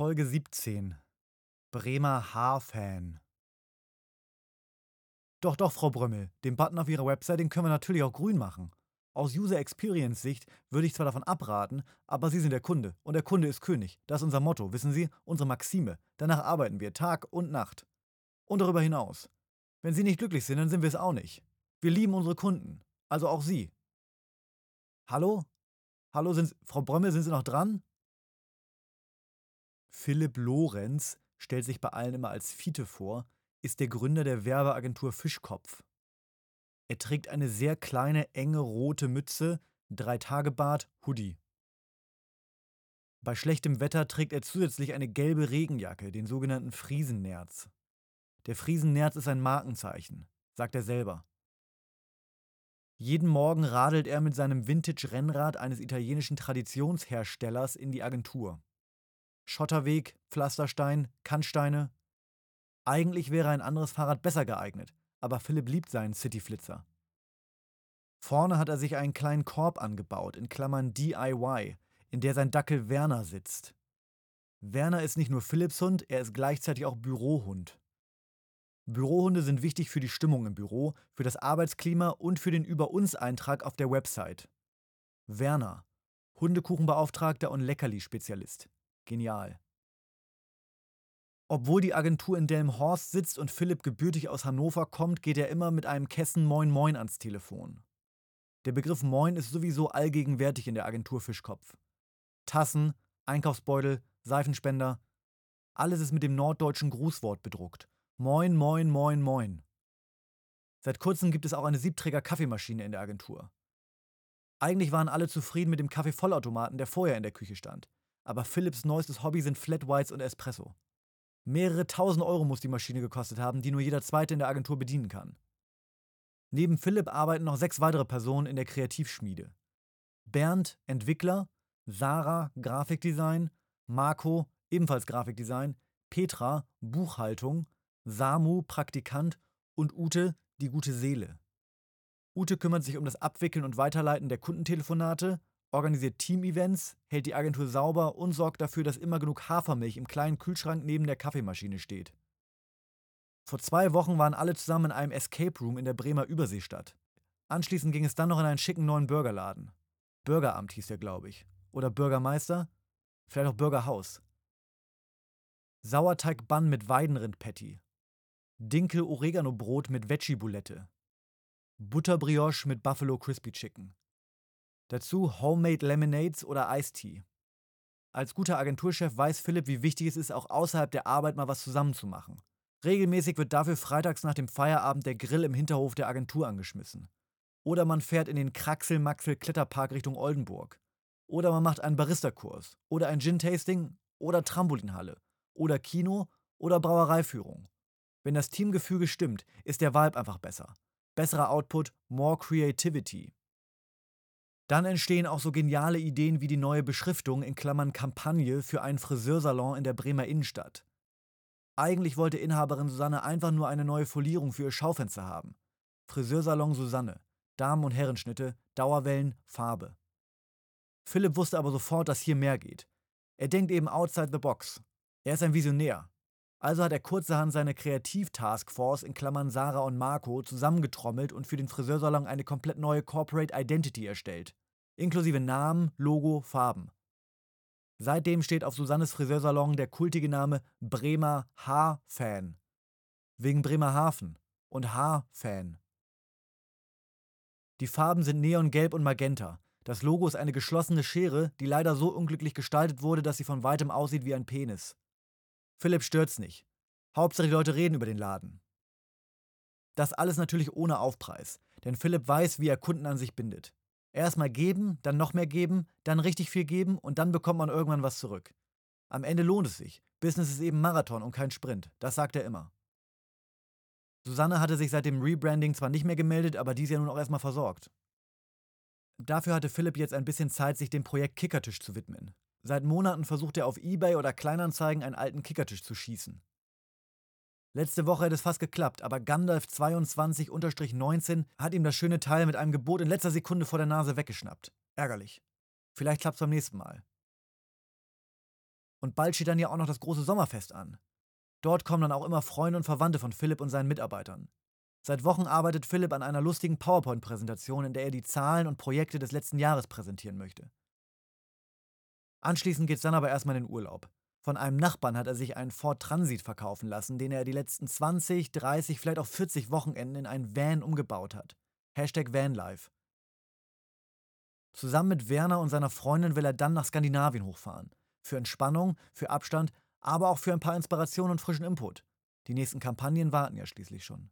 Folge 17. Bremer Haarfan. Doch, doch, Frau Brömmel, den Button auf Ihrer Website, den können wir natürlich auch grün machen. Aus User Experience Sicht würde ich zwar davon abraten, aber Sie sind der Kunde und der Kunde ist König. Das ist unser Motto, wissen Sie, unsere Maxime. Danach arbeiten wir Tag und Nacht. Und darüber hinaus. Wenn Sie nicht glücklich sind, dann sind wir es auch nicht. Wir lieben unsere Kunden, also auch Sie. Hallo? Hallo, sind, Frau Brömmel, sind Sie noch dran? Philipp Lorenz stellt sich bei allen immer als Fiete vor, ist der Gründer der Werbeagentur Fischkopf. Er trägt eine sehr kleine, enge rote Mütze, Drei-Tage-Bart, Hoodie. Bei schlechtem Wetter trägt er zusätzlich eine gelbe Regenjacke, den sogenannten Friesennerz. Der Friesennerz ist ein Markenzeichen, sagt er selber. Jeden Morgen radelt er mit seinem Vintage-Rennrad eines italienischen Traditionsherstellers in die Agentur. Schotterweg, Pflasterstein, Kannsteine. Eigentlich wäre ein anderes Fahrrad besser geeignet, aber Philipp liebt seinen Cityflitzer. Vorne hat er sich einen kleinen Korb angebaut, in Klammern DIY, in der sein Dackel Werner sitzt. Werner ist nicht nur Philipps Hund, er ist gleichzeitig auch Bürohund. Bürohunde sind wichtig für die Stimmung im Büro, für das Arbeitsklima und für den Über-uns-Eintrag auf der Website. Werner, Hundekuchenbeauftragter und Leckerli-Spezialist. Genial. Obwohl die Agentur in Delmhorst sitzt und Philipp gebürtig aus Hannover kommt, geht er immer mit einem Kessen Moin Moin ans Telefon. Der Begriff Moin ist sowieso allgegenwärtig in der Agentur Fischkopf. Tassen, Einkaufsbeutel, Seifenspender, alles ist mit dem norddeutschen Grußwort bedruckt. Moin, moin, moin, moin. Seit kurzem gibt es auch eine Siebträger-Kaffeemaschine in der Agentur. Eigentlich waren alle zufrieden mit dem Kaffeevollautomaten, der vorher in der Küche stand aber Philips neuestes Hobby sind Flat Whites und Espresso. Mehrere tausend Euro muss die Maschine gekostet haben, die nur jeder Zweite in der Agentur bedienen kann. Neben Philipp arbeiten noch sechs weitere Personen in der Kreativschmiede. Bernd, Entwickler, Sarah, Grafikdesign, Marco, ebenfalls Grafikdesign, Petra, Buchhaltung, Samu, Praktikant und Ute, die gute Seele. Ute kümmert sich um das Abwickeln und Weiterleiten der Kundentelefonate organisiert Team-Events, hält die Agentur sauber und sorgt dafür, dass immer genug Hafermilch im kleinen Kühlschrank neben der Kaffeemaschine steht. Vor zwei Wochen waren alle zusammen in einem Escape Room in der Bremer Überseestadt. Anschließend ging es dann noch in einen schicken neuen Burgerladen. Bürgeramt hieß der, glaube ich. Oder Bürgermeister? Vielleicht auch Bürgerhaus. Sauerteig-Bann mit Weidenrind-Patty. Dinkel-Oregano-Brot mit Veggie-Boulette. Butterbrioche mit Buffalo Crispy Chicken. Dazu Homemade Lemonades oder Iced Tea. Als guter Agenturchef weiß Philipp, wie wichtig es ist, auch außerhalb der Arbeit mal was zusammenzumachen. Regelmäßig wird dafür freitags nach dem Feierabend der Grill im Hinterhof der Agentur angeschmissen. Oder man fährt in den Kraxel-Maxel-Kletterpark Richtung Oldenburg. Oder man macht einen Barista-Kurs. Oder ein Gin-Tasting. Oder Trampolinhalle. Oder Kino. Oder Brauereiführung. Wenn das Teamgefüge stimmt, ist der Vibe einfach besser. Besserer Output, more Creativity. Dann entstehen auch so geniale Ideen wie die neue Beschriftung in Klammern Kampagne für einen Friseursalon in der Bremer Innenstadt. Eigentlich wollte Inhaberin Susanne einfach nur eine neue Folierung für ihr Schaufenster haben. Friseursalon Susanne. Damen- und Herrenschnitte, Dauerwellen, Farbe. Philipp wusste aber sofort, dass hier mehr geht. Er denkt eben outside the box. Er ist ein Visionär. Also hat er kurzerhand seine Kreativ-Taskforce in Klammern Sarah und Marco zusammengetrommelt und für den Friseursalon eine komplett neue Corporate Identity erstellt inklusive Namen, Logo, Farben. Seitdem steht auf Susannes Friseursalon der kultige Name Bremer Haar-Fan. Wegen Bremerhaven und Haar-Fan. Die Farben sind Neongelb und Magenta. Das Logo ist eine geschlossene Schere, die leider so unglücklich gestaltet wurde, dass sie von weitem aussieht wie ein Penis. Philipp stört's nicht. Hauptsache die Leute reden über den Laden. Das alles natürlich ohne Aufpreis, denn Philipp weiß, wie er Kunden an sich bindet. Erstmal geben, dann noch mehr geben, dann richtig viel geben und dann bekommt man irgendwann was zurück. Am Ende lohnt es sich. Business ist eben Marathon und kein Sprint. Das sagt er immer. Susanne hatte sich seit dem Rebranding zwar nicht mehr gemeldet, aber dies ja nun auch erstmal versorgt. Dafür hatte Philipp jetzt ein bisschen Zeit, sich dem Projekt Kickertisch zu widmen. Seit Monaten versucht er auf Ebay oder Kleinanzeigen einen alten Kickertisch zu schießen. Letzte Woche hätte es fast geklappt, aber Gandalf22-19 hat ihm das schöne Teil mit einem Gebot in letzter Sekunde vor der Nase weggeschnappt. Ärgerlich. Vielleicht klappt's beim nächsten Mal. Und bald steht dann ja auch noch das große Sommerfest an. Dort kommen dann auch immer Freunde und Verwandte von Philipp und seinen Mitarbeitern. Seit Wochen arbeitet Philipp an einer lustigen PowerPoint-Präsentation, in der er die Zahlen und Projekte des letzten Jahres präsentieren möchte. Anschließend geht's dann aber erstmal in den Urlaub. Von einem Nachbarn hat er sich einen Ford Transit verkaufen lassen, den er die letzten 20, 30, vielleicht auch 40 Wochenenden in einen Van umgebaut hat. Hashtag Vanlife. Zusammen mit Werner und seiner Freundin will er dann nach Skandinavien hochfahren. Für Entspannung, für Abstand, aber auch für ein paar Inspirationen und frischen Input. Die nächsten Kampagnen warten ja schließlich schon.